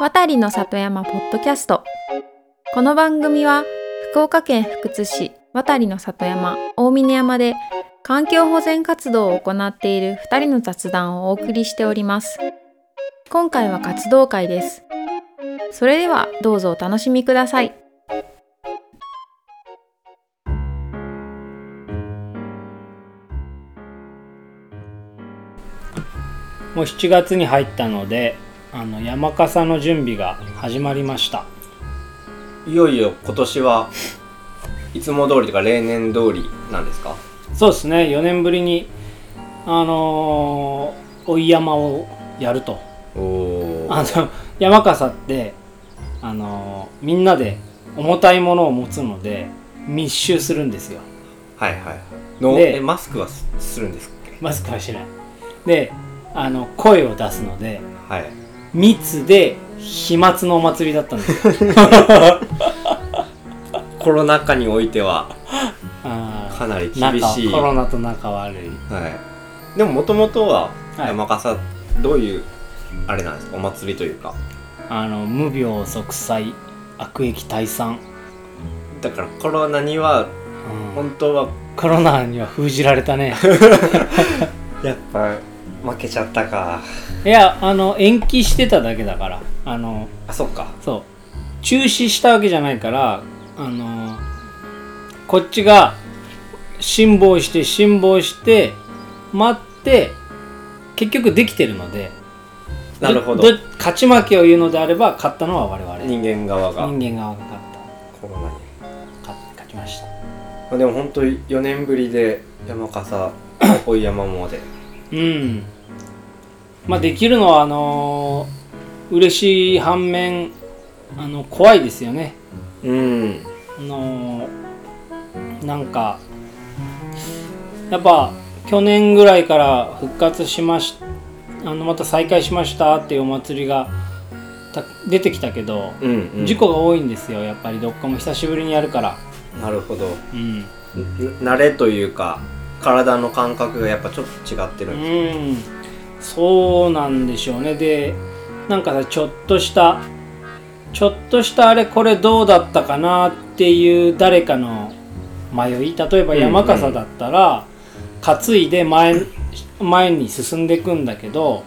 渡りの里山ポッドキャスト。この番組は福岡県福津市渡りの里山大峰山で環境保全活動を行っている2人の雑談をお送りしております。今回は活動会です。それではどうぞお楽しみください。もう7月に入ったのであの山笠の準備が始まりました。いよいよ今年はいつも通りとか例年通りなんですか？そうですね。4年ぶりにあのー、追い山をやると。おあの山笠ってあのーみんなで重たいものを持つので密集するんですよ。はいはいはい。のでえマスクはすするんですマスクはしない。であの声を出すのではい密で飛沫のお祭りだったんですよ。コロナ禍においてはかなり厳しい。仲コロナと仲悪い。はい。でももともとははい。山笠どういうあれなんですか？お祭りというか。あの無病息災悪役退散、だからコロナにはうん。本当はコロナには封じられたね。やっぱ負けちゃったか。いやあの延期してただけだから。あのあそっか。そう。中止したわけじゃないからあのこっちが辛抱して辛抱して待って結局できてるので。なるほど。勝ち負けを言うのであれば勝ったのは我々。人間側が。人間側が勝っコロナに。た勝勝ちました。まあでも本当に4年ぶりで山笠 追い山までうんまあできるのはあのー嬉しい反面あの怖いですよね。うん。あのーなんかやっぱ去年ぐらいから復活しましあのまた再開しましたっていうお祭りがた出てきたけど、うん、うん、事故が多いんですよ。やっぱりどっかも久しぶりにやるから。なるほど。うん、ん慣れというか体の感覚がやっぱちょっと違ってるんですうん、そうなんでしょうね。でなんかさちょっとしたちょっとしたあれこれどうだったかなっていう誰かの迷い。例えば山笠だったら、担いで前前に進んでいくんだけど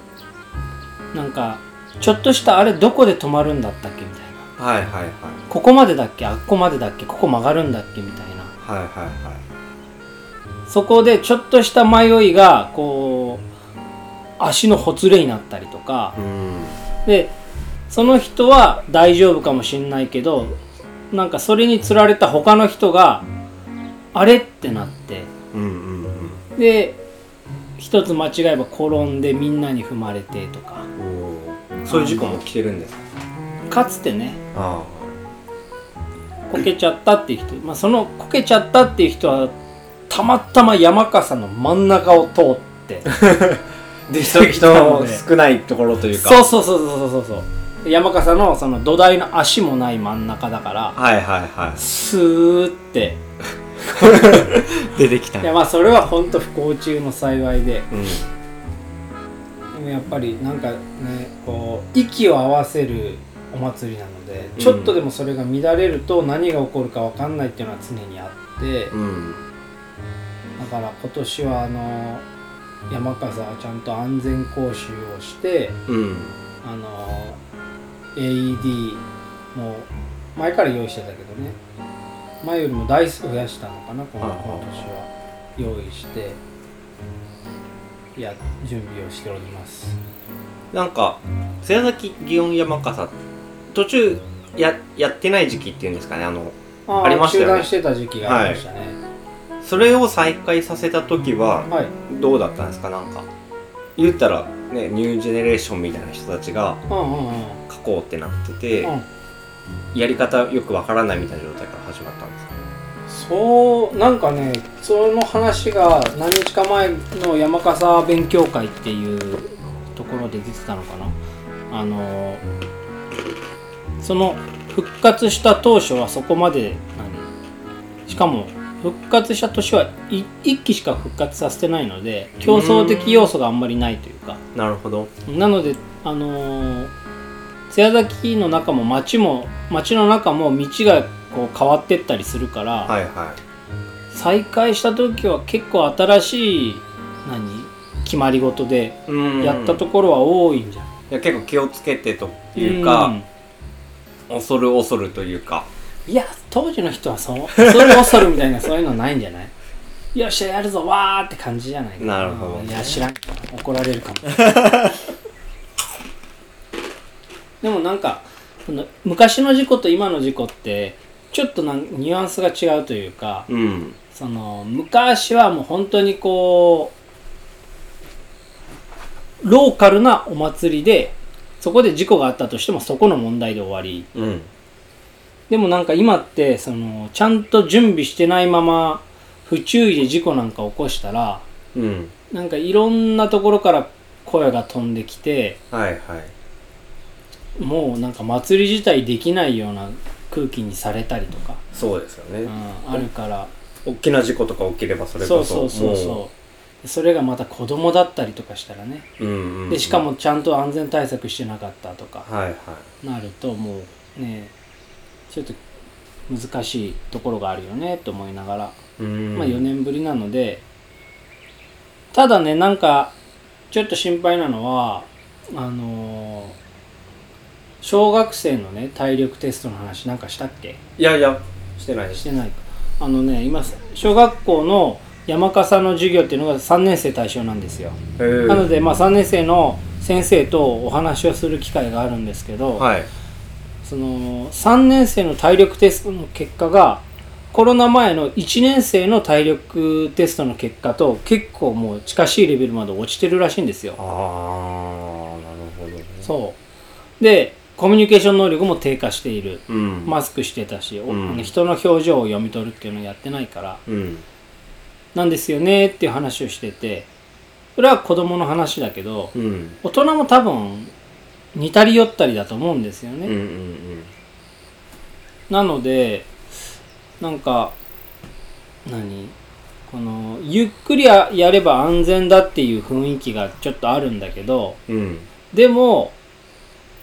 なんかちょっとしたあれどこで止まるんだったっけみたいな。はいはいはい。ここまでだっけ？あっこまでだっけ？ここ曲がるんだっけ？みたいな。はいはいはい。そこでちょっとした迷いがこう足のほつれになったりとか。うん。でその人は大丈夫かもしんないけどなんかそれにつられた他の人があれってなって。で一つ間違えば転んでみんなに踏まれてとか。そういう事故も来てるんですか？かつてね。あこけちゃったっていう人、まあ、そのこけちゃったっていう人はたまたま山笠の真ん中を通って。あ で 人少ないところというか。そうそうそうそうそうそう。山笠のその土台の足もない真ん中だからはいはいはスーって。い 出てきた。いやまあそれは本当不幸中の幸いで。うん。でもやっぱりなんかねこう息を合わせるお祭りなのでちょっとでもそれが乱れると何が起こるか分かんないっていうのは常にあって。うん。だから今年はあの山笠はちゃんと安全講習をしてうん。あの AED も前から用意してたけどね。前よりも台数増やしたのかな今はいはい。今年は。用意してや準備をしております。なんか瀬崎祇園山笠途中ややってない時期っていうんですかねあのあありましたよね。中断してた時期がありましたねそれを再開させた時ははい、どうだったんですか？なんか。言ったらねニュージェネレーションみたいな人たちがうんうんうん。書こうってなってて、うん。やり方よくわからないみたいな状態から始まったんですか？そうなんかねその話が何日か前の山笠勉強会っていうところで出てたのかな。あのその復活した当初はそこまで何？しかも復活した年はい1期しか復活させてないので競争的要素があんまりないというか。なるほど。なのであのー津屋崎の中も町も町の中も道がこう変わってったりするから、はいは再開した時は結構新しい何決まり事でやったところは多いんじゃん、いや結構気をつけてというか、恐る恐るというかいや当時の人はそう恐る恐るみたいなそういうのないんじゃない？よっしゃやるぞわーって感じじゃないかな。るほどね。いや知らん。怒られるかも。でもなんか昔の事故と今の事故ってちょっとなんニュアンスが違うというかうん。その昔はもう本当にこうローカルなお祭りでそこで事故があったとしてもそこの問題で終わり。うんでもなんか今ってそのちゃんと準備してないまま不注意で事故なんか起こしたらうん。なんかいろんなところから声が飛んできてはいはい。もうなんか祭り自体できないような空気にされたりとか、そうですよね、うん、あるから。大きな事故とか起きればそれこそそうそうそうそう。それがまた子供だったりとかしたらね。う、うんうんうん、でしかもちゃんと安全対策してなかったとかはいはい。なるともうねちょっと難しいところがあるよねと思いながら。うん。まあ4年ぶりなので、ただね、なんか、ちょっと心配なのは、あのー小学生のね、体力テストの話なんかしたっけ？いやいやしてないしてないか。あのね、今、小学校の山笠の授業っていうのが3年生対象なんですよ。なので、まあ3年生の先生とお話をする機会があるんですけど、はいその3年生の体力テストの結果がコロナ前の1年生の体力テストの結果と結構もう近しいレベルまで落ちてるらしいんですよ。ああなるほどね。そう。でコミュニケーション能力も低下している。うん。マスクしてたし、おうん。人の表情を読み取るっていうのをやってないから。うん。なんですよねっていう話をしててそれは子供の話だけどうん。大人も多分似たり寄ったりだと思うんですよね、うんうんなのでなんか何？このゆっくりややれば安全だっていう雰囲気がちょっとあるんだけどうんうん。でも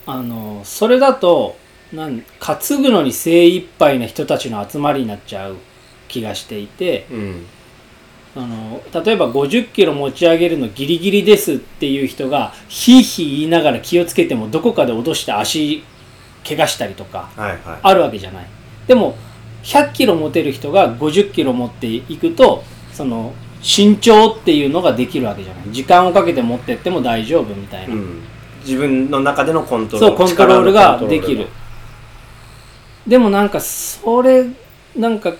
あのそれだとなん担ぐのに精一杯な人たちの集まりになっちゃう気がしていてうんあの例えば50キロ持ち上げるのギリギリですっていう人がヒーヒー言いながら気をつけてもどこかで落として足怪我したりとかはいはい。あるわけじゃない。でも100キロ持てる人が50キロ持っていくとその慎重っていうのができるわけじゃない。時間をかけて持ってっても大丈夫みたいな、うん。自分の中でのコントロール。そうコントロールができる。でもなんかそれなんか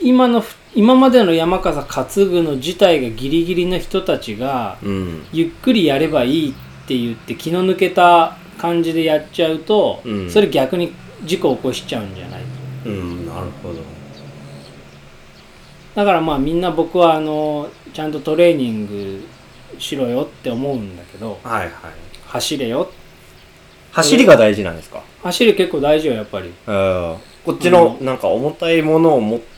今の今までの山笠担ぐの自体がギリギリの人たちがうん。ゆっくりやればいいって言って気の抜けた感じでやっちゃうと、うん。それ逆に事故を起こしちゃうんじゃないうんなるほど。だからまあみんな僕はあのちゃんとトレーニングしろよって思うんだけどはいはい。走れよ。走りが大事なんですか？走り結構大事よやっぱり。うん。こっちのなんか重たいものを持って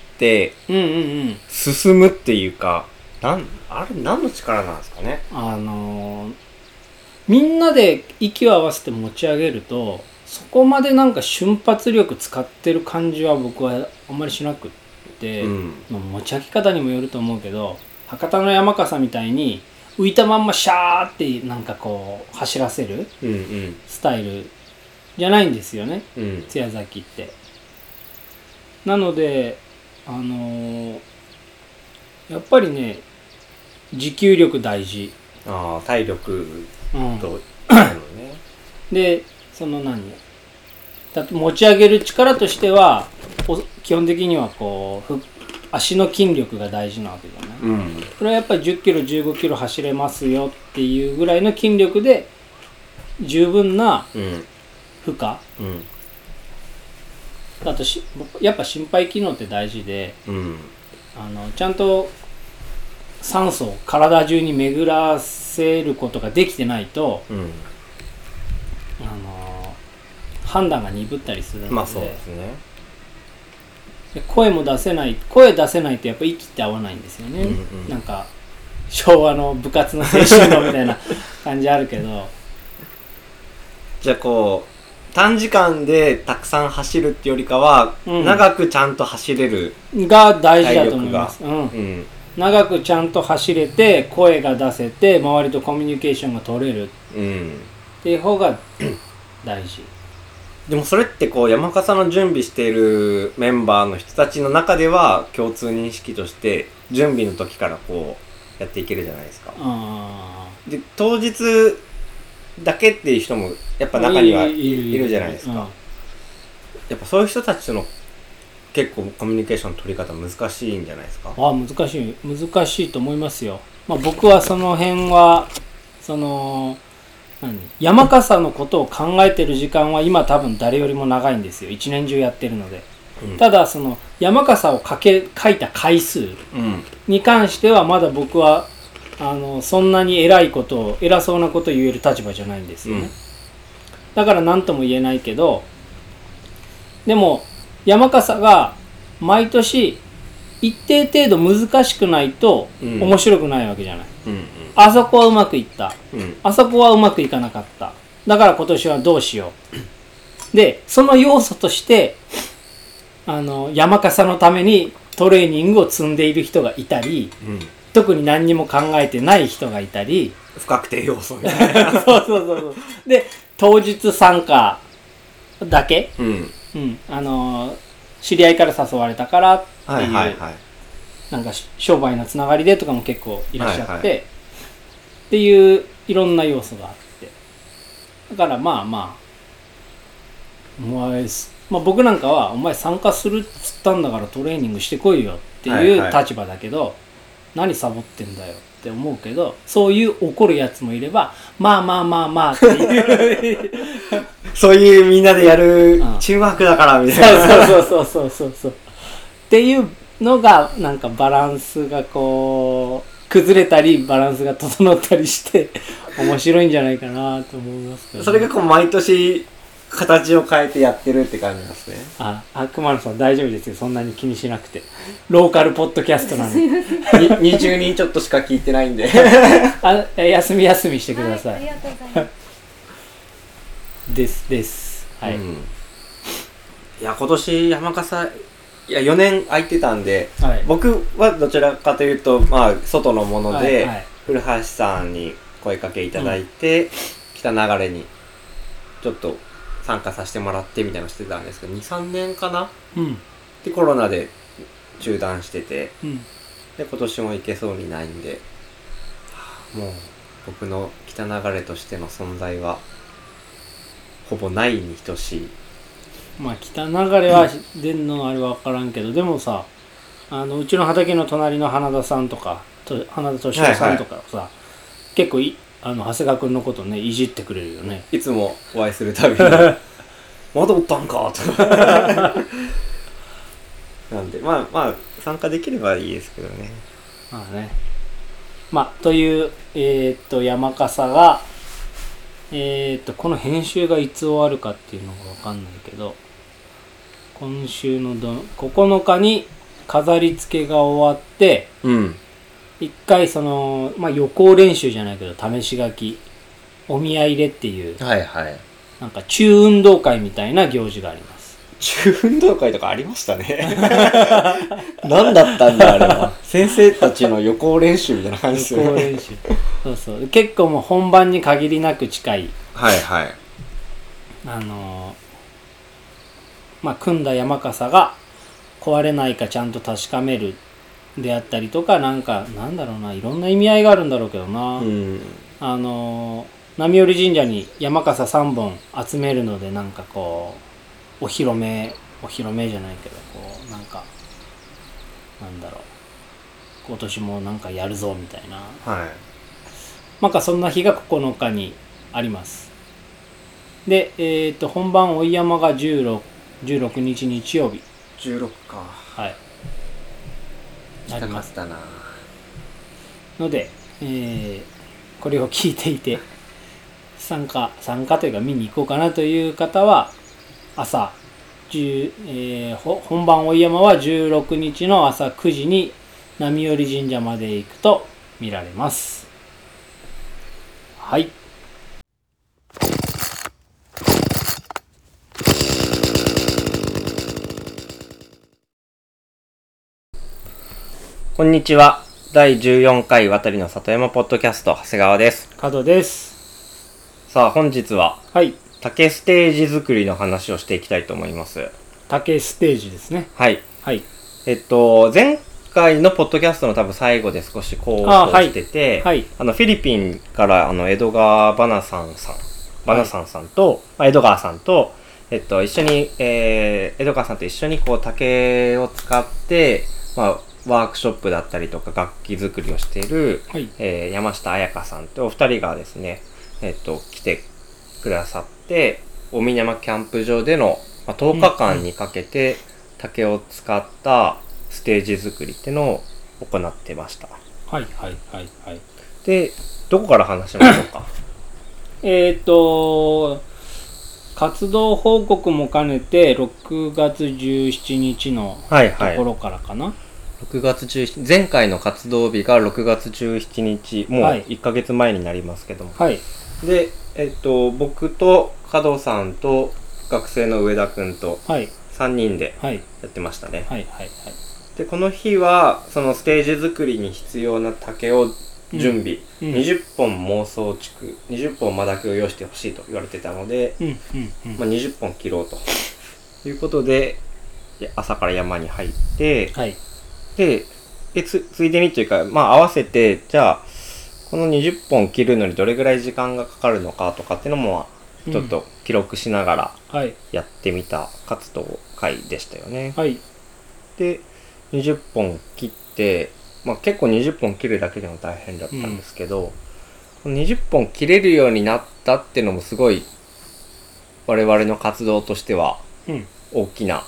うんうんうん。進むっていうかなんあれ何の力なんですかね？あのーみんなで息を合わせて持ち上げるとそこまでなんか瞬発力使ってる感じは僕はあんまりしなくって、うん。まあ持ち上げ方にもよると思うけど博多の山笠みたいに浮いたまんまシャーってなんかこう走らせるうんうん。スタイルじゃないんですよね？うん。津屋崎って。なのであのーやっぱりね持久力大事。ああ体力うん、とあるのね。でその何？だ持ち上げる力としてはお基本的にはこうふ足の筋力が大事なわけじゃない？うん。これはやっぱり10キロ15キロ走れますよっていうぐらいの筋力で十分なうん。負荷。うんあとしやっぱ心肺機能って大事でうん。あのちゃんと酸素を体中に巡らせることができてないとうん。あの判断が鈍ったりするので,、まあそうですね。で声も出せない声出せないとやっぱ息って合わないんですよね、うんうん。なんか昭和の部活の青春のみたいな感じあるけど。じゃあこ短時間でたくさん走るってよりかは、うん。長くちゃんと走れる、が大事だと思います、うん。うん。長くちゃんと走れて声が出せて周りとコミュニケーションが取れる。っうん、ていう方が大事。でもそれってこう山笠の準備しているメンバーの人たちの中では共通認識として準備の時からこうやっていけるじゃないですか。あで当日だけっていう人もやっぱ中にはいいるじゃないですか、うん。やっぱそういう人たちとの結構コミュニケーションの取り方難しいんじゃないですか。あ難しい。難しいと思いますよ、まあ、僕はその辺はその何？山笠のことを考えてる時間は今多分誰よりも長いんですよ。一年中やってるので、うん。ただその山笠をかけ書いた回数うん。に関してはまだ僕はあのそんなに偉いことを偉そうなことを言える立場じゃないんですよね、うん。だから何とも言えないけどでも山笠が毎年一定程度難しくないとうん。面白くないわけじゃない、うんあそこはうまくいった。うんうん。あそこはうまくいかなかった。だから今年はどうしよう。でその要素としてあの山笠のためにトレーニングを積んでいる人がいたりうん特に何にも考えてない人がいたり不確定要素みたいな。そうそうそうそう。で当日参加だけ、うん。うん、あの知り合いから誘われたからっていう、はいはいはい。なんかし商売のつながりでとかも結構いらっしゃって、はいはっていういろんな要素があって。だからまあまあお前す、まあ、僕なんかはお前参加するっつったんだからトレーニングしてこいよっていうはいはい。立場だけど、何サボってんだよって思うけどそういう怒るやつもいればまあまあまあまあっていう。そういうみんなでやるうん。チームワークだからみたいな。そうそうそうそうそうそう。っていうのがなんかバランスがこう崩れたりバランスが整ったりして面白いんじゃないかなと思いますけどね、それがこう毎年形を変えてやってるって感じなんですね。ああ熊野さん大丈夫ですよ。そんなに気にしなくて。ローカルポッドキャストなん。でに20人ちょっとしか聞いてないんで。あ休み休みしてください、はい、ありがとうございます。ですです。はい、うん。いや今年山笠いや4年空いてたんではい。僕はどちらかというとまあ外のもので、はいはい。古橋さんに声かけいただいて、北流れにちょっと参加させてもらってみたいなのしてたんですけど23年かな？うん。でコロナで中断しててうん。で今年も行けそうにないんではあもう僕の北流れとしての存在はほぼないに等しい。まあ北流れは出んのあれは分からんけどでもさあのうちの畑の隣の花田さんとかと花田敏夫さんとかさ、結構いあの長谷川君のことねいじってくれるよね。いつもお会いするたびに。まだおったんかとか。なんでまあまあ参加できればいいですけどね。まあね。まあというえーっと山笠がえーっとこの編集がいつ終わるかっていうのが分かんないけど今週のど9日に飾り付けが終わってうん一回その、まあ、予行練習じゃないけど試し書きお宮入れっていうはいはい。なんか中運動会みたいな行事があります。中運動会とかありましたね。何だったんだあれは。先生たちの予行練習みたいな感じです予よね。行練習。そうそう。結構もう本番に限りなく近いはいはい。あのーまあ組んだ山笠が壊れないかちゃんと確かめるであったりとかなんかなんだろうないろんな意味合いがあるんだろうけどな、うん。あのー波寄神社に山笠3本集めるのでなんかこうお披露目お披露目じゃないけどこうなんかなんだろう。今年もなんかやるぞみたいな。はい。なんかそんな日が9日にあります。でえっ、と本番追い山が16 16日日曜日。16か。はいありますだな。ので、えーこれを聞いていて参加参加というか見に行こうかなという方は朝、えー本番追山は16日の朝9時に波寄神社まで行くと見られます。はい。こんにちは。第14回渡りの里山ポッドキャスト、長谷川です。角ですさあ、本日ははい竹ステージ作りの話をしていきたいと思います。竹ステージですねはい。はいえっと、前回のポッドキャストの多分最後で少しこうあはいしてて、はいあの、フィリピンから、あの、江戸川バナさんさん、バナさんさんと、まあ江戸川さんと、えっと、一緒に、えー、江戸川さんと一緒にこう、竹を使って、まあ、ワークショップだったりとか楽器作りをしている、はいえー山下彩香さんとお二人がですね、えっと、来てくださって、大峰山キャンプ場での、まあ、10日間にかけて竹を使ったステージ作りっていうのを行ってました。はいはいはいはいで、どこから話しましょうか？えっ、と活動報告も兼ねて6月17日のはいはい。ところからかな、6月17日、前回の活動日が6月17日、もうはい。1ヶ月前になりますけども。はい。で、えっと、僕と加藤さんと学生の上田くんとはい。3人ではい。やってましたね。はいはいはい。でこの日はそのステージ作りに必要な竹を準備、うん。20本妄想竹。20本マダケを用意してほしいと言われてたので、うんうんうん。まあ、20本切ろうと。いうことで朝から山に入ってはいででつついでにというかまあ合わせてじゃあこの20本切るのにどれぐらい時間がかかるのかとかっていうのもちょっと記録しながらはい。やってみた活動会でしたよね。はい。で20本切って、まあ、結構20本切るだけでも大変だったんですけど、この20本切れるようになったっていうのもすごい我々の活動としてはうん。大きな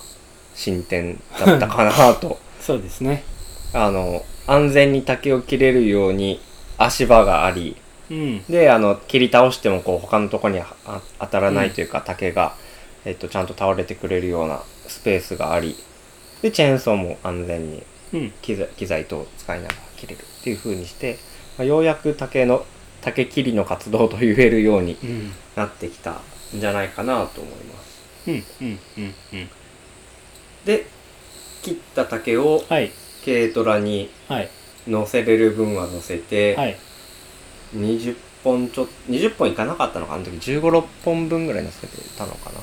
進展だったかなとそうですね。あの安全に竹を切れるように足場がありうん。であの切り倒してもこう他のとこに当たらないというか、竹が、えっと、ちゃんと倒れてくれるようなスペースがありでチェーンソーも安全にうん。機材機材等を使いながら切れるっていう風にして、まあ、ようやく竹の竹切りの活動と言えるようにうん。なってきたんじゃないかなと思います。うんうんうんうん。で切った竹をはい。軽トラにはい。乗せれる分は乗せて、はい。20本ちょ20本いかなかったのかあの時1 5 6本分ぐらい乗せてたのかな。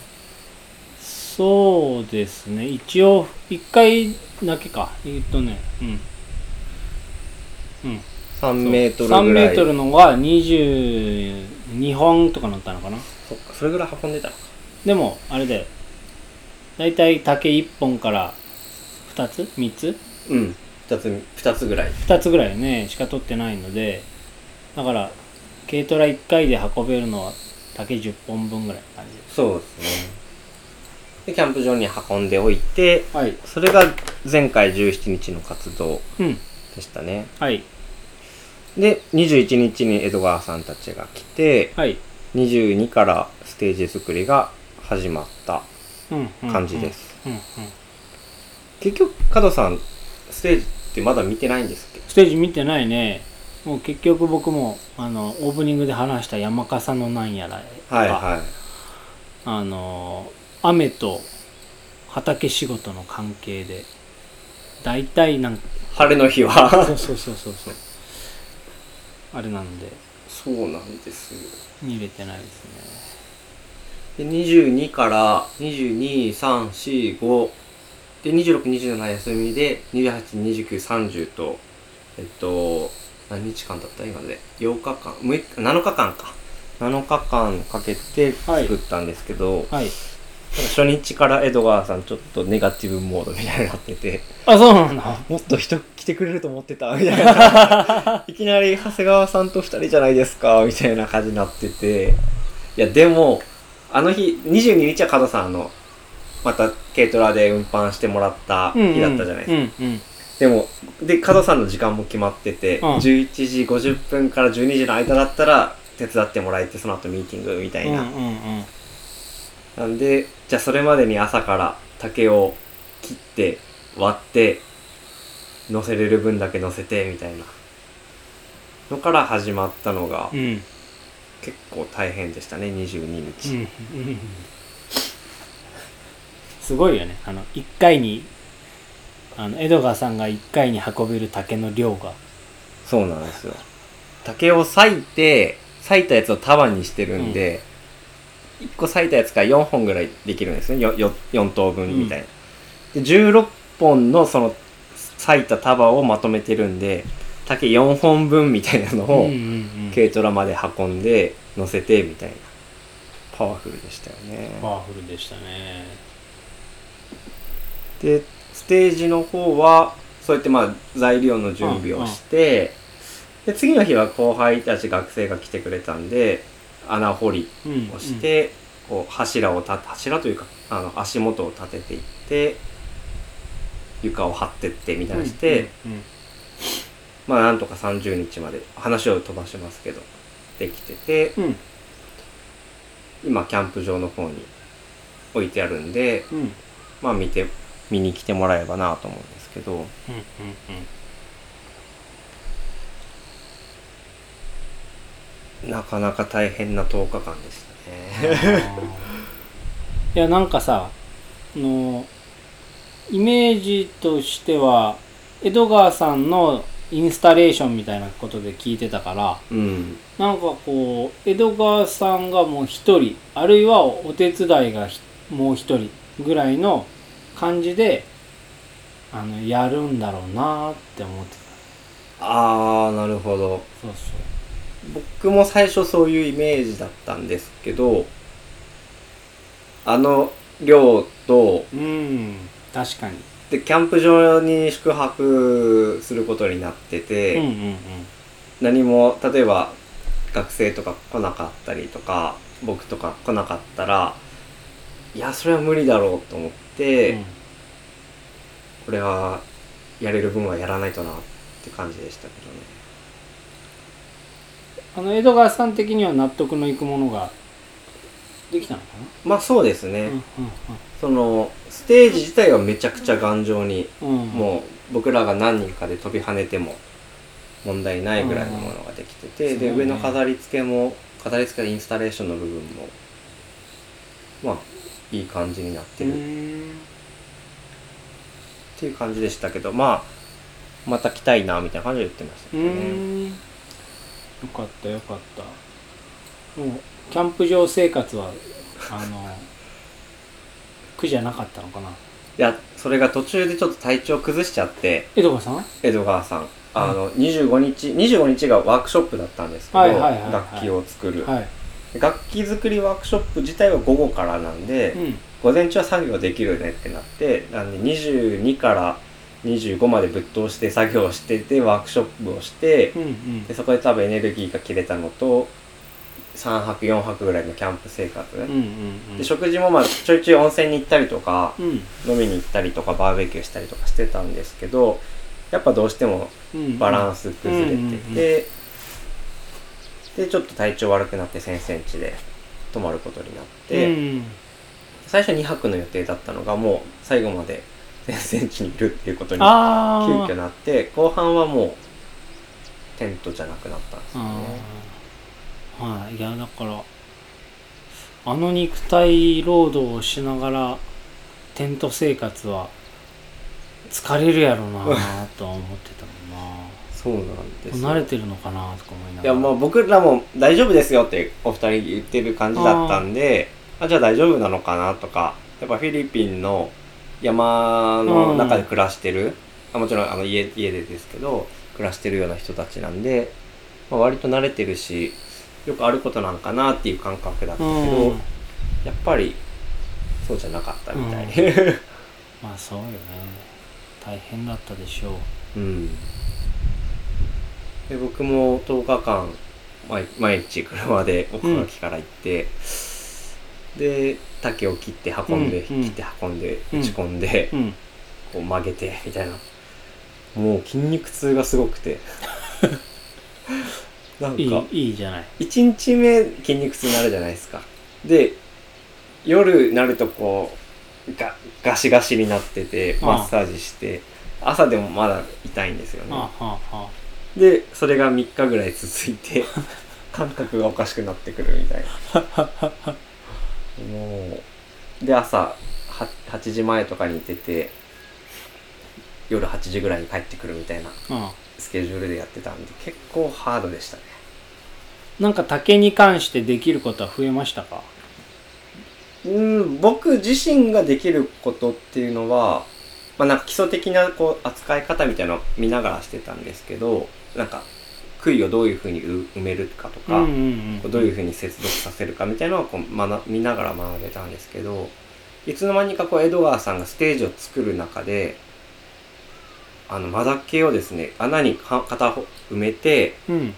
そうですね。一応1回だけか。えっとねうん。うん。3メートル3ぐらい。メートルのが22本とか乗ったのかな。そっかそれぐらい運んでたのか。でもあれだよだいたい竹1本から2つ？3つ？うん。2つ2つぐらい。2つぐらいねしか取ってないので。だから軽トラ1回で運べるのは竹10本分ぐらい。の感じそうですね。でキャンプ場に運んでおいてはい。それが前回17日の活動うん。でしたね。はい。で21日に江戸川さんたちが来てはい。22からステージ作りが始まったうんうん感じです、うんうん結局加藤さんステージってまだ見てないんですっけ？ステージ見てないね。もう結局僕もあのオープニングで話した山笠のなんやらがはいはい。あの雨と畑仕事の関係で大体なんか晴れの日そはうそうそうそうそう。あれなんで。そうなんですよ。見れてないですね。で22から2234で2627休みで282930とえっと何日間だった？今まで8日間。6日7日間か。7日間かけて作ったんですけど、はい。初日から江戸川さんちょっとネガティブモードみたいになっててあそうなんだ。もっと人来てくれると思ってた。みたいないきなり長谷川さんと2人じゃないですか。みたいな感じになってて。いやでもあの日22日は加藤さんあのまた軽トラで運搬してもらった日だったじゃないですか、でもで加藤さんの時間も決まってて、うん。11時50分から12時の間だったら手伝ってもらえてその後ミーティングみたいな、なんでじゃあそれまでに朝から竹を切って割って乗せれる分だけ乗せてみたいな。のから始まったのがうん。うん結構大変でしたね22日、うんうんすごいよね。あの1回にあの江戸川さんが1回に運べる竹の量が。そうなんですよ。竹を裂いて裂いたやつを束にしてるんで、1個裂いたやつから4本ぐらいできるんですね。よよ4等分みたいな、で16本のその裂いた束をまとめてるんで竹4本分みたいなのを、うんうんうん。軽トラまで運んで乗せてみたいな。パワフルでしたよね。パワフルでしたねでステージの方はそうやってまあ材料の準備をして、で次の日は後輩たち学生が来てくれたんで穴掘りうんをして、こう柱をた柱というかあの足元を立てていって床を張ってってみたいなして、まあなんとか30日まで話を飛ばしますけどできててうん。今キャンプ場の方に置いてあるんでまあ見て見に来てもらえばなと思うんですけどうんうんなかなか大変な10日間でしたね。いやなんかさあのイメージとしては江戸川さんのインスタレーションみたいなことで聞いてたからうん。なんかこう江戸川さんがもう一人あるいはお手伝いがひもう一人ぐらいの感じであのやるんだろうなって思ってあー、なるほど。たそうそ僕も最初そういうイメージだったんですけど、あの量と、ううん確かに。で、キャンプ場に宿泊することになってて、うんうんうん。何も、例えば学生とか来なかったりとか、僕とか来なかったら、いや、それは無理だろうと思って、うん。これはやれる分はやらないとなって感じでしたけどね。あの江戸川さん的には納得のいくものができたのかまあそうですね。な、うんそのステージ自体はめちゃくちゃ頑丈に、うん。うん、もう僕らが何人かで飛び跳ねても問題ないぐらいのものができてて、うん。うだね上の飾り付けも飾り付けインスタレーションの部分もまあいい感じになってうるっんていう感じでしたけどまあまた来たいなみたいな感じで言ってましたうけどね。んよかったよかった。もうキャンプ場生活はあの 苦じゃなかったのかな？いやそれが途中でちょっと体調崩しちゃって。江戸川さん？江戸川さん。あの25日25日がワークショップだったんですけど、はいはいはいはい。楽器を作る、はい楽器作りワークショップ自体は午後からなんで、うん。午前中は作業できるねってなってなんで22から25までぶっ通して作業しててワークショップをしてうんうん。でそこで多分エネルギーが切れたのと3泊4泊ぐらいのキャンプ生活、うんうんうん。で食事もまあちょいちょい温泉に行ったりとかうん。飲みに行ったりとかバーベキューしたりとかしてたんですけどやっぱどうしてもうんバランス崩れてて、でちょっと体調悪くなって先生ん家で泊まることになって、うん。最初2泊の予定だったのがもう最後まで先生ん家にいるっていうことに急遽なって後半はもうテントじゃなくなったんですよね。はい。いやだからあの肉体労働をしながらテント生活は疲れるやろうなとは思ってそうなんです慣れてるのかなとか思いないがら。やもう僕らも大丈夫ですよってお二人言ってる感じだったんであじゃあ大丈夫なのかなとかやっぱフィリピンの山の中で暮らしてる、あもちろんあの家家でですけど暮らしてるような人たちなんで、まあ、割と慣れてるしよくあることなんかなっていう感覚だったけど、うん。やっぱりそうじゃなかったみたい、まあそうよね。大変だったでしょう。うん、で僕も10日間毎毎日車で奥垣から行って、で竹を切って運んで、うんうん。切って運んでうん。打ち込んで、うん。こう曲げてみたいな。もう筋肉痛がすごくて。なんかいいじゃない。1日目筋肉痛になるじゃないですか。で夜になるとこうガガシガシになっててマッサージして朝でもまだ痛いんですよね。ああはあはでそれが3日ぐらい続いて 感覚がおかしくなってくるみたいな。もうで朝は8時前とかに出て夜8時ぐらいに帰ってくるみたいなうん。スケジュールでやってたんで結構ハードでしたね。なんか竹に関してできることは増えましたか？うん僕自身ができることっていうのはまあなんか基礎的なこう扱い方みたいなのを見ながらしてたんですけどなんか杭をどういうふうにう埋めるかとか、うんうんこうどういうふうに接続させるかみたいなのをこう学見ながら学べたんですけどいつの間にかこう江戸川さんがステージを作る中であのマダケをですね穴にか片方埋めてうん。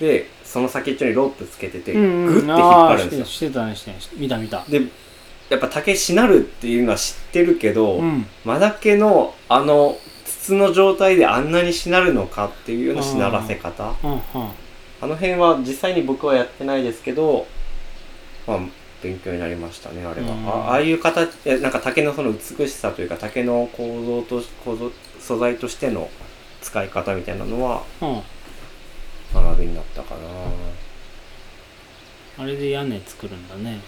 でその先っちょにロープつけててグうん。ッて引っ張るんですよ。し。てたねしてね。見た見た。でやっぱ竹しなるっていうのは知ってるけど、うん。マダケのあの筒の状態であんなにしなるのかっていうようなしならせ方うんうんあの辺は実際に僕はやってないですけど、まあ、勉強になりましたね、あれは。うんあああいう形、なんか竹のその美しさというか、竹の構造と、構造、素材としての使い方みたいなのはうん学びになったかな。あれで屋根作るんだね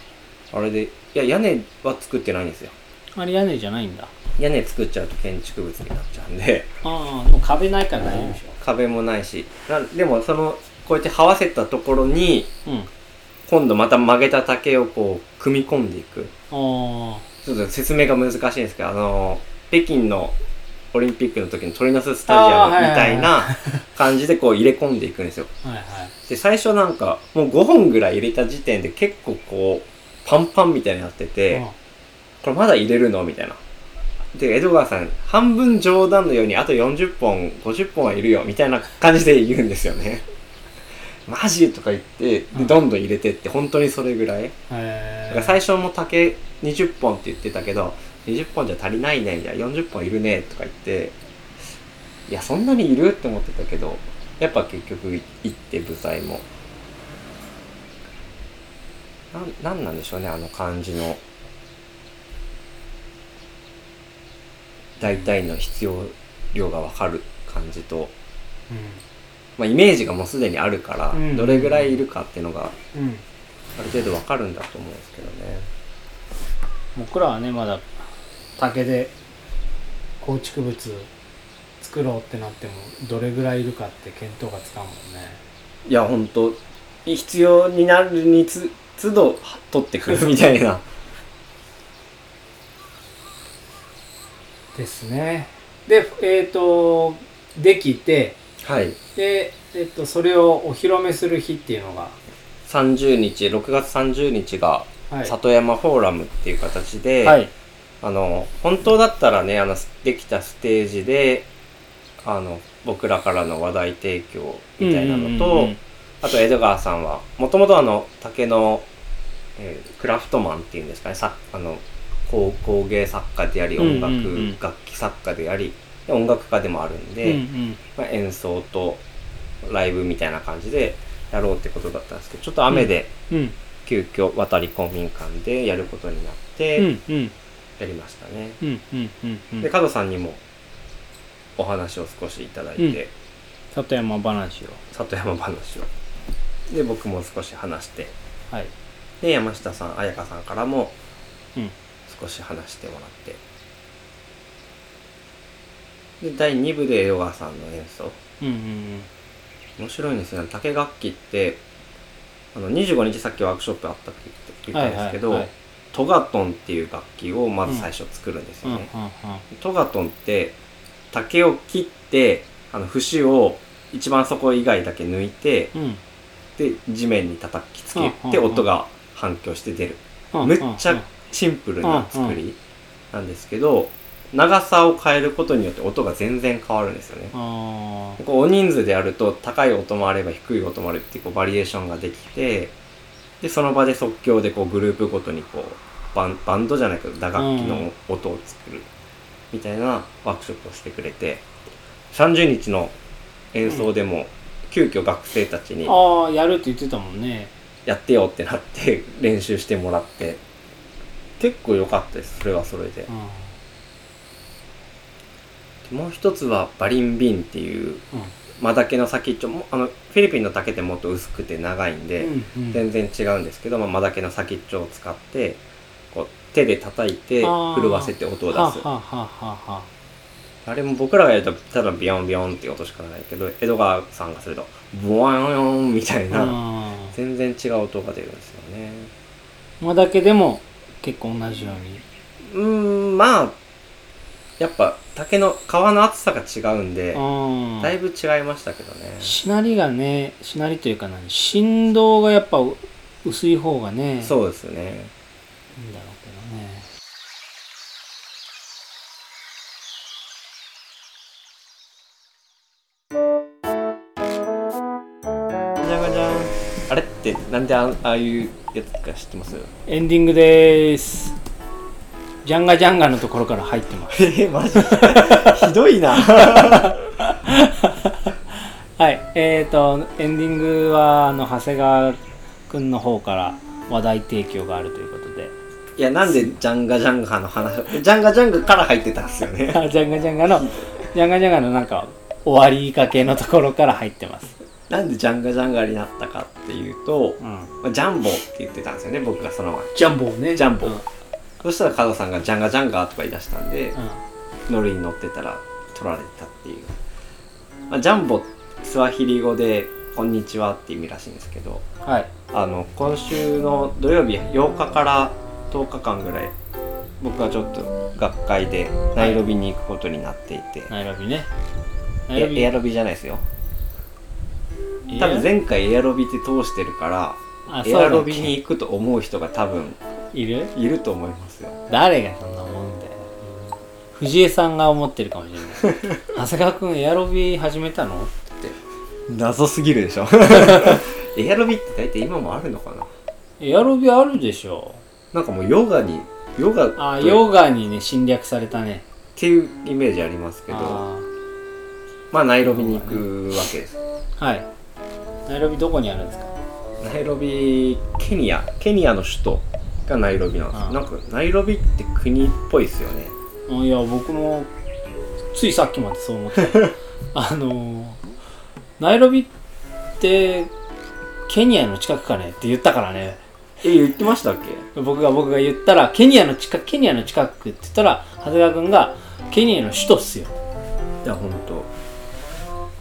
あれで、いや、屋根は作ってないんですよ。あれ屋根じゃないんだ。屋根作っちゃうと建築物になっちゃうんで、ああでも壁ないから大丈夫でし壁もないし、なでもその、こうやって這わせたところに、ょうん。今度また曲げた竹をこう、組み込んでいく。あちょっと説明が難しいんですけど、あの、北京のオリンピックの時の鳥の巣スタジアムみたいな感じでこう入れ込んでいくんですよ。あはいはい。で、最初なんかもう5本ぐらい入れた時点で結構こう、パンパンみたいになってて、これまだ入れるの？みたいな。で、江戸川さん、半分冗談のようにあと40本、50本はいるよ、みたいな感じで言うんですよね。マジ？とか言って、どんどん入れてって、本当にそれぐらい。へだえから最初も竹20本って言ってたけど20本じゃ足りないね。みたいな40本いるね。とか言っていやそんなにいる？って思ってたけどやっぱ結局行って舞台も。なんなんなんでしょうねあの感じの大体の必要量が分かる感じと、まあ、イメージがもうすでにあるから、うんどれぐらいいるかっていうのがある程度分かるんだと思うんですけどね。僕らはねまだ竹で構築物作ろうってなってもどれぐらいいるかって見当がつかんもんねいや、ほんと、必要になるにつ、都度取ってくるみたいな。ですね。でえっ、とできてはい。で、えっとそれをお披露目する日っていうのが、30日、6月30日が、はい、里山フォーラムっていう形で、はい。あの、本当だったらね、あの、できたステージで、あの、僕らからの話題提供みたいなのと、うんうんうん。あと江戸川さんは、もともとあの、竹の、えークラフトマンっていうんですかね、さあの、工工芸作家であり、音楽、うんうんうん。楽器作家であり、で音楽家でもあるんで、うんうん。まあ、演奏とライブみたいな感じでやろうってことだったんですけど、ちょっと雨でうん。急遽渡り公民館でやることになっうて、やりましたね。うんうんうんうん。で、角さんにもお話を少しいただいて、うん。里山話を。里山話を。で、僕も少し話して、はい。で、山下さん、彩香さんからもうん少し話してもらって、で、第2部で江戸川さんの演奏。うんうん面白いんですよ。ね。竹楽器って、あの、25日さっきワークショップあったって言ったんですけど、はいはいはい。トガトンっていう楽器をまず最初作るんですうんうんよね。トガトンって竹を切ってあの節を一番底以外だけ抜いてうん。うんで地面に叩きつけうんてうん音が反響して出る。うん。むっちゃシンプルな作りなんですけど長さを変えることによって音が全然変わるんですよね。あこう大人数でやると高い音もあれば低い音もあるっていうこうバリエーションができてでその場で即興でこうグループごとにこうバンバンドじゃないけど打楽器の音を作るみたいなワークショップをしてくれて30日の演奏でも急遽学生たちにああやるって言ってたもんね。やってよってなって練習してもらって結構良かったです。それはそれで。うん。もう一つはバリンビンっていうマダケの先っちょもあのフィリピンの竹ってもっと薄くて長いんで、うんうん。全然違うんですけど、まあ、マダケの先っちょを使ってこう手で叩いて震わせて音を出す。はあれも僕らがやるとただビヨンビヨンっていう音しかないけど江戸川さんがするとボワヨンみたいなあ全然違う音が出るんですよね。まだけでも結構同じように。うーんまあやっぱ竹の皮の厚さが違うんでうんだいぶ違いましたけどね。しなりがねしなりというか何振動がやっぱ薄い方がねうそうですね。いいんだろなんであああいうやつか知ってます？エンディングでーす。ジャンガジャンガのところから入ってます。えマジ？ひどいな。はいえーとエンディングはあの長谷川くんの方から話題提供があるということで。いやなんでジャンガジャンガの話をジャンガジャンガから入ってたんですよね。あジャンガジャンガのジャンガジャンガのなんか終わりかけのところから入ってますなんでジャンガジャンガになったかっていうと、うん。まあジャンボって言ってたんですよね僕がその前。ジャンボね。ジャンボ。うん。そしたら加藤さんがジャンガジャンガとか言い出したんで、うん。ノリに乗ってたら取られたっていう、まあ、ジャンボスワヒリ語で「こんにちは」って意味らしいんですけどはい。あの今週の土曜日8日から10日間ぐらい僕はちょっと学会でナイロビに行くことになっていて、ナイロビね。ナイロビ。えエアロビじゃないですよ多分前回エアロビって通してるからあエアロビに行くと思う人が多分いる？いると思いますよ。誰がそんなもんだよ藤江さんが思ってるかもしれない。長谷川くんエアロビ始めたの？って。謎すぎるでしょ。エアロビって大体今もあるのかな？エアロビあるでしょ。なんかもうヨガにヨガあとヨガにね侵略されたね。っていうイメージありますけど。あまあナイロビに行くわけです。ーはいナイロビどこにあるんですか？ナイロビケニア。ケニアの首都がナイロビなんですなんかナイロビって国っぽいですよね。あいや僕もついさっきまでそう思ってた。あのーナイロビってケニアの近くかねって言ったからね。え言ってましたっけ？僕が僕が言ったらケニアの近くケニアの近くって言ったら長谷川君がケニアの首都っすよ、いやほんと。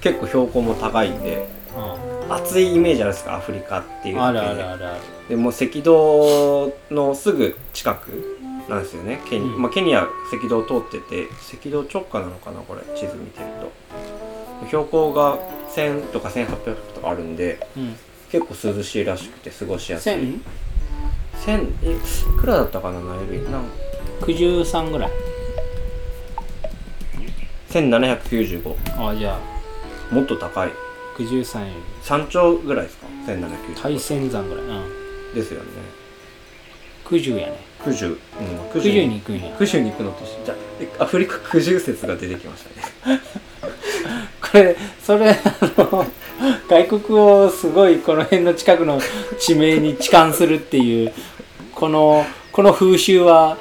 結構標高も高いんで。う暑いイメージあるんですか？アフリカっていう。ん、あるあるあるある。でもう赤道のすぐ近くなんですよね。ケニ,、うん。まあ、ケニア赤道通ってて赤道直下なのかなこれ地図見てると。標高が1000とか1800とかあるんでうん。結構涼しいらしくて過ごしやすい。1000 1000えいくらだったかなナイルなん93ぐらい。1795あじゃあ。もっと高い93より山頂ぐらいですか？1795大仙山ぐらい。うん。ですよね。九十やね。九十。うん。九十に行くんや。九十に行くのとじゃアフリカ九十説が出てきましたね。これそれあの外国をすごいこの辺の近くの地名に置換するっていうこのこの風習は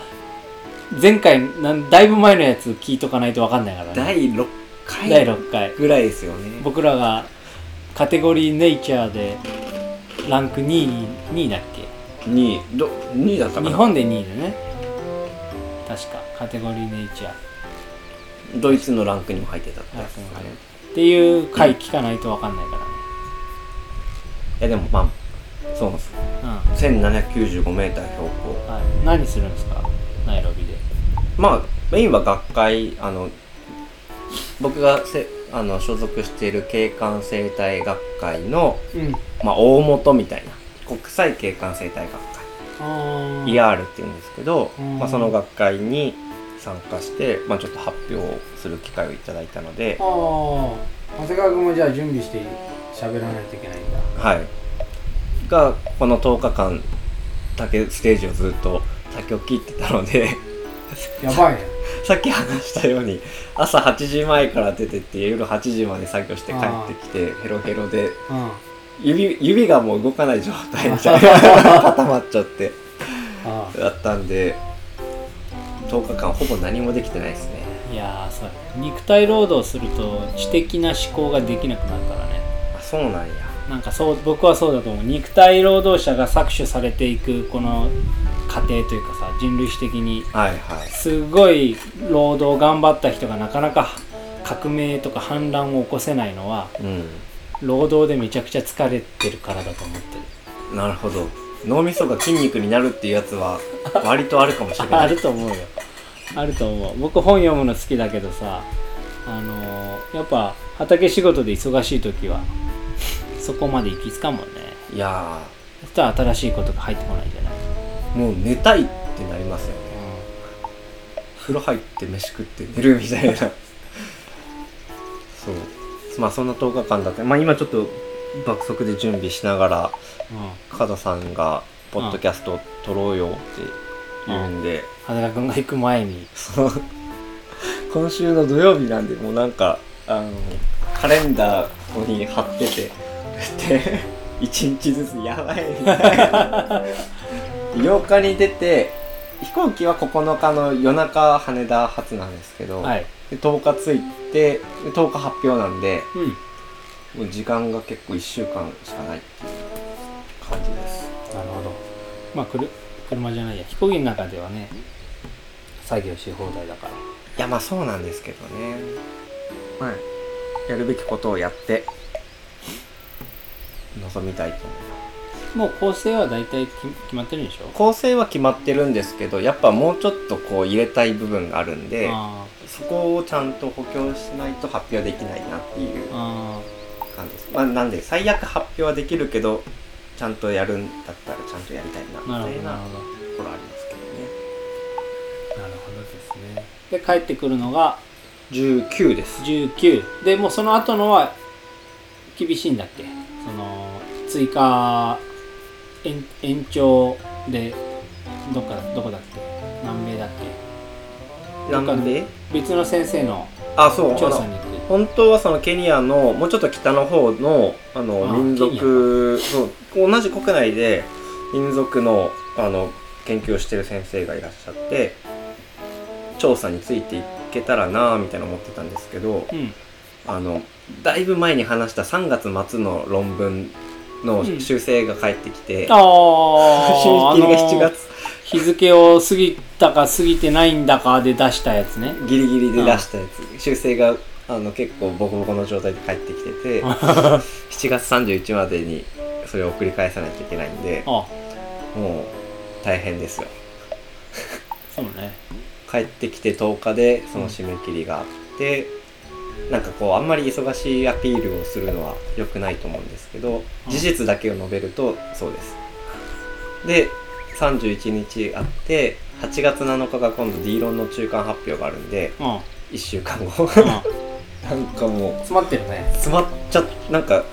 前回なんだいぶ前のやつ聞いとかないと分かんないからね。第6回第6回。ぐらいですよね。僕らがカテゴリーネイチャーでランク2位2位だっけ？2位。ど2位だったかな？日本で2位でね。確かカテゴリーネイチャードイツのランクにも入ってた。ってっていう回聞かないと分かんないかいやでもまあそうなんです。らね 1795m 標高。うん、はい、何するんですか？ナイロビで。まあメインは学会あの僕がせあの所属している景観生態学会の、うん。まあ、大元みたいな国際景観生態学会。ER っていうんですけど、うん。まあ、その学会に参加して、まあ、ちょっと発表する機会をいただいたので。あ、あ長谷川君もじゃあ準備して喋らないといけないんだ。はい、がこの10日間だけステージをずっと先を切ってたので。やばいね さっき話したように朝8時前から出てって夜8時まで作業して帰ってきてヘロヘロでうん。指指がもう動かない状態みたいな固まっちゃってあだったんで10日間ほぼ何もできてないですね。あいやーそう。肉体労働すると知的な思考ができなくなるからね。あそうなんや。なんかそう僕はそうだと思う。肉体労働者が搾取されていくこの過程というかさ人類史的に。すごい労働頑張った人がなかなか革命とか反乱を起こせないのはうん。労働でめちゃくちゃ疲れてるからだと思ってる。なるほど。脳みそが筋肉になるっていうやつは割とあるかもしれな あいると思うよ。あると思う。僕本読むの好きだけどさあのーやっぱ畑仕事で忙しい時はそこまで行き着かんもんね。いやそしたら新しいことが入ってこないんじゃない、ーもう寝たいってなりますよね。風呂入って飯食って寝るみたいな。そう。まあそんな10日間だってまあ今ちょっと爆速で準備しながらうん。加田さんが「ポッドキャスト撮ろうよ」って言うんで、裸君が行く前に。そう。今週の土曜日なんでもうなんかあのカレンダーここに貼っててで1日ずつやばいみたいな 8日に出て飛行機は9日の夜中羽田発なんですけど、はい。で10日着いてで10日発表なんでうん。もう時間が結構1週間しかないっていう感じです。なるほど。まあくる車じゃないや飛行機の中ではね作業し放題だから。いやまあそうなんですけどね。まあやるべきことをやって臨みたいと思いますもう構成は大体決決まってるんでしょ？構成は決まってるんですけどやっぱもうちょっとこう入れたい部分があるんであそこをちゃんと補強しないと発表できないなっていう感じです、まあ、なんで最悪発表はできるけどちゃんとやるんだったらちゃんとやりたいなみたいなところありますけどね。なるほどですね。で帰ってくるのが19です。19でもうその後のは厳しいんだっけ？その追加延延長でどっかどこだっけ？南米だっけ？どっかなんで別の先生のあそう。調査に行く。本当はそのケニアのもうちょっと北の方のあのあ民族そう同じ国内で民族のあの研究をしてる先生がいらっしゃって調査についていけたらなぁみたいな思ってたんですけどうん。あのだいぶ前に話した3月末の論文のうん。修正が返ってきて、ああ締め切りが7月。日付を過ぎたか過ぎてないんだかで出したやつね。ギリギリで出したやつ。修正があの結構ボコボコの状態で返ってきてて 7月31までにそれを繰り返さないといけないんで あもう大変ですよ。そうね。帰ってきて10日でその締め切りがあって、なんかこうあんまり忙しいアピールをするのは良くないと思うんですけどうん。事実だけを述べるとそうです。で31日あって8月7日が今度 D 論の中間発表があるんでうん、うん、1週間後。なんかもう詰まってるね。詰まっちゃなんか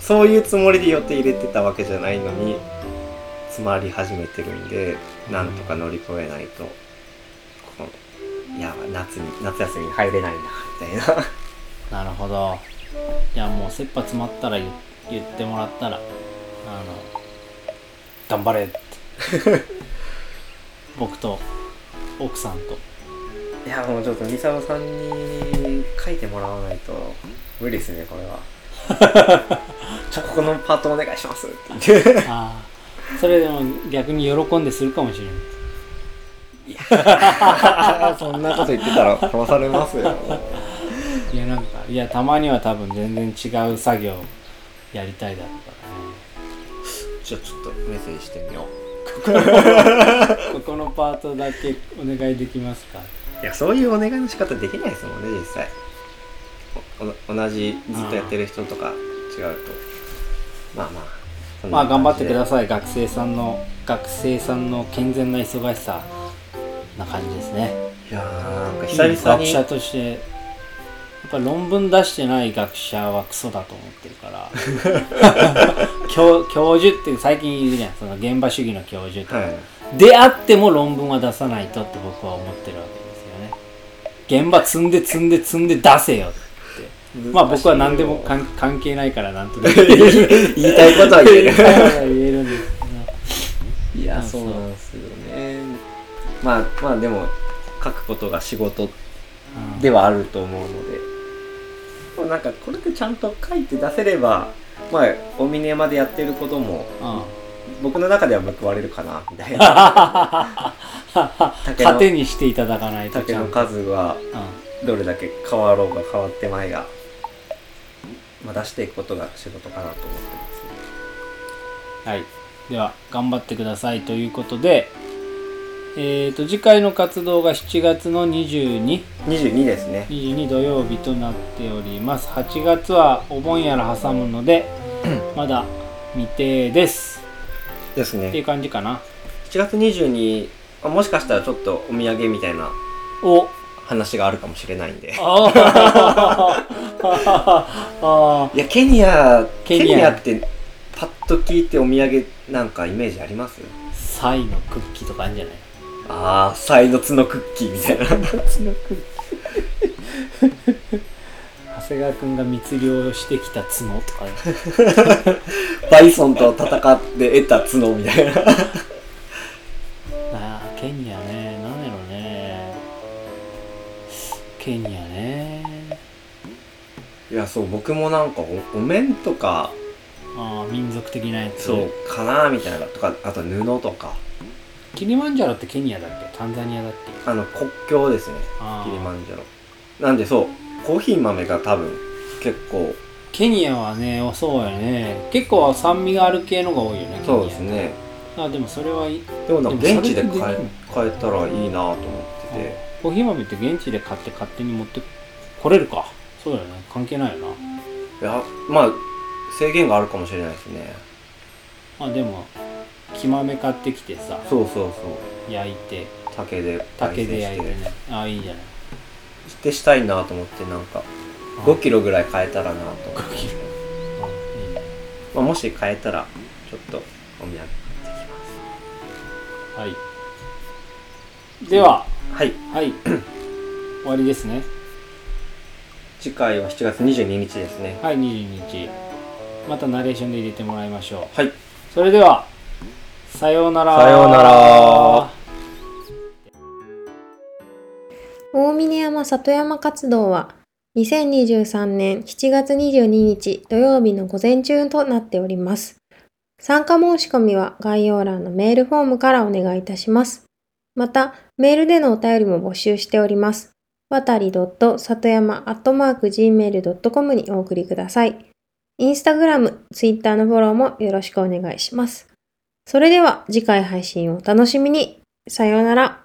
そういうつもりで予定入れてたわけじゃないのに詰まり始めてるんでなんとか乗り越えないといや夏に夏休みに入れないなみたいな。なるほど。いやもう切羽詰まったら言言ってもらったらあの頑張れって。僕と奥さんと。いやもうちょっとミサオさんに書いてもらわないと無理ですねこれは。ちょここのパートお願いしますって。言ってああそれでも逆に喜んでするかもしれない そんなこと言ってたら殺されますよ。いやなんかいやたまには多分全然違う作業やりたいだろうからじゃあちょっとメッセージしてみよね ここのパートだけお願いできますか？ういやそういうお願いの仕方できないですもんね実際。同じずっとやってる人とか違うと。まあまあまあ頑張ってくだささい。学生さんの学生さんの健全な忙しさな感じですね。いいやーなんか久々に学者としてやっぱ論文出してない学者はクソだと思ってるから。教教授って最近言うじゃん。その現場主義の教授とか、はい。であっても論文は出さないとって僕は思ってるわけですよね。現場積んで積んで積んで出せよって。まあ僕は何でも関関係ないからなんとでも言 言いたいことは言える。言えるんですいやそうなんですよねまあまあでも書くことが仕事うん。ではあると思うので。でもなんかこれでちゃんと書いて出せればまあ大峰山でやってることもうん。僕の中では報われるかなみたいな。糧にしていただかないと竹の数はうん。どれだけ変わろうが変わってまいが、まあ、出していくことが仕事かなと思ってます。ねはい。では、頑張ってくださいということで、えーと、次回の活動が7月の22、22ですね。22土曜日となっております。8月はお盆やら挟むので、まだ未定です。ですっていうね感じかな。7月22あもしかしたらちょっとお土産みたいなお。話があるかもしれないんで。あー。あいやケニアケニア。ってパッと聞いてお土産なんかイメージあります？ー、サイのクッキーとかあるんじゃない？ああサイの角クッキーみたいな長谷川くんが密漁してきた角とかね。バイソンと戦って得た角みたいなああ、ケニアね。なんやろね。ケニアね。いやそう僕もなんかおお面とかああ、民族的なやつ。そうかなみたいなとかあと布とかキリマンジャロってケニアだっけ？タンザニアだっけ？あの国境ですねキリマンジャロなんでそうコーヒー豆が多分結構ケニアはね、そうやね。結構酸味がある系のが多いよね、そうですねあ、でもそれはいい。でもなんか現地で買え買えたらいいなと思っててコーヒー豆って現地で買って勝手に持ってこれるか。そうだよね。関係ないよな。いやまあ制限があるかもしれないですねあ、でも、木豆買ってきてさ、そうそうそう焼いて、竹で竹で焼いてね。あ、いいじゃない。してしたいなと思ってなんか5キロぐらい買えたらなと思って、5キロ。うん、いいね。まあ、もし買えたらちょっとお土産はい。では、はいはい。終わりですね。次回は7月22日ですねはい、22日。またナレーションで入れてもらいましょう。はいそれでは、さようなら。さようなら。大峰山里山活動は2023年7月22日土曜日の午前中となっております。参加申し込みは概要欄のメールフォームからお願いいたします。また、メールでのお便りも募集しております。わたり里山 gmail.com にお送りください。インスタグラム、ツイッターのフォローもよろしくお願いします。それでは次回配信をお楽しみに。さようなら。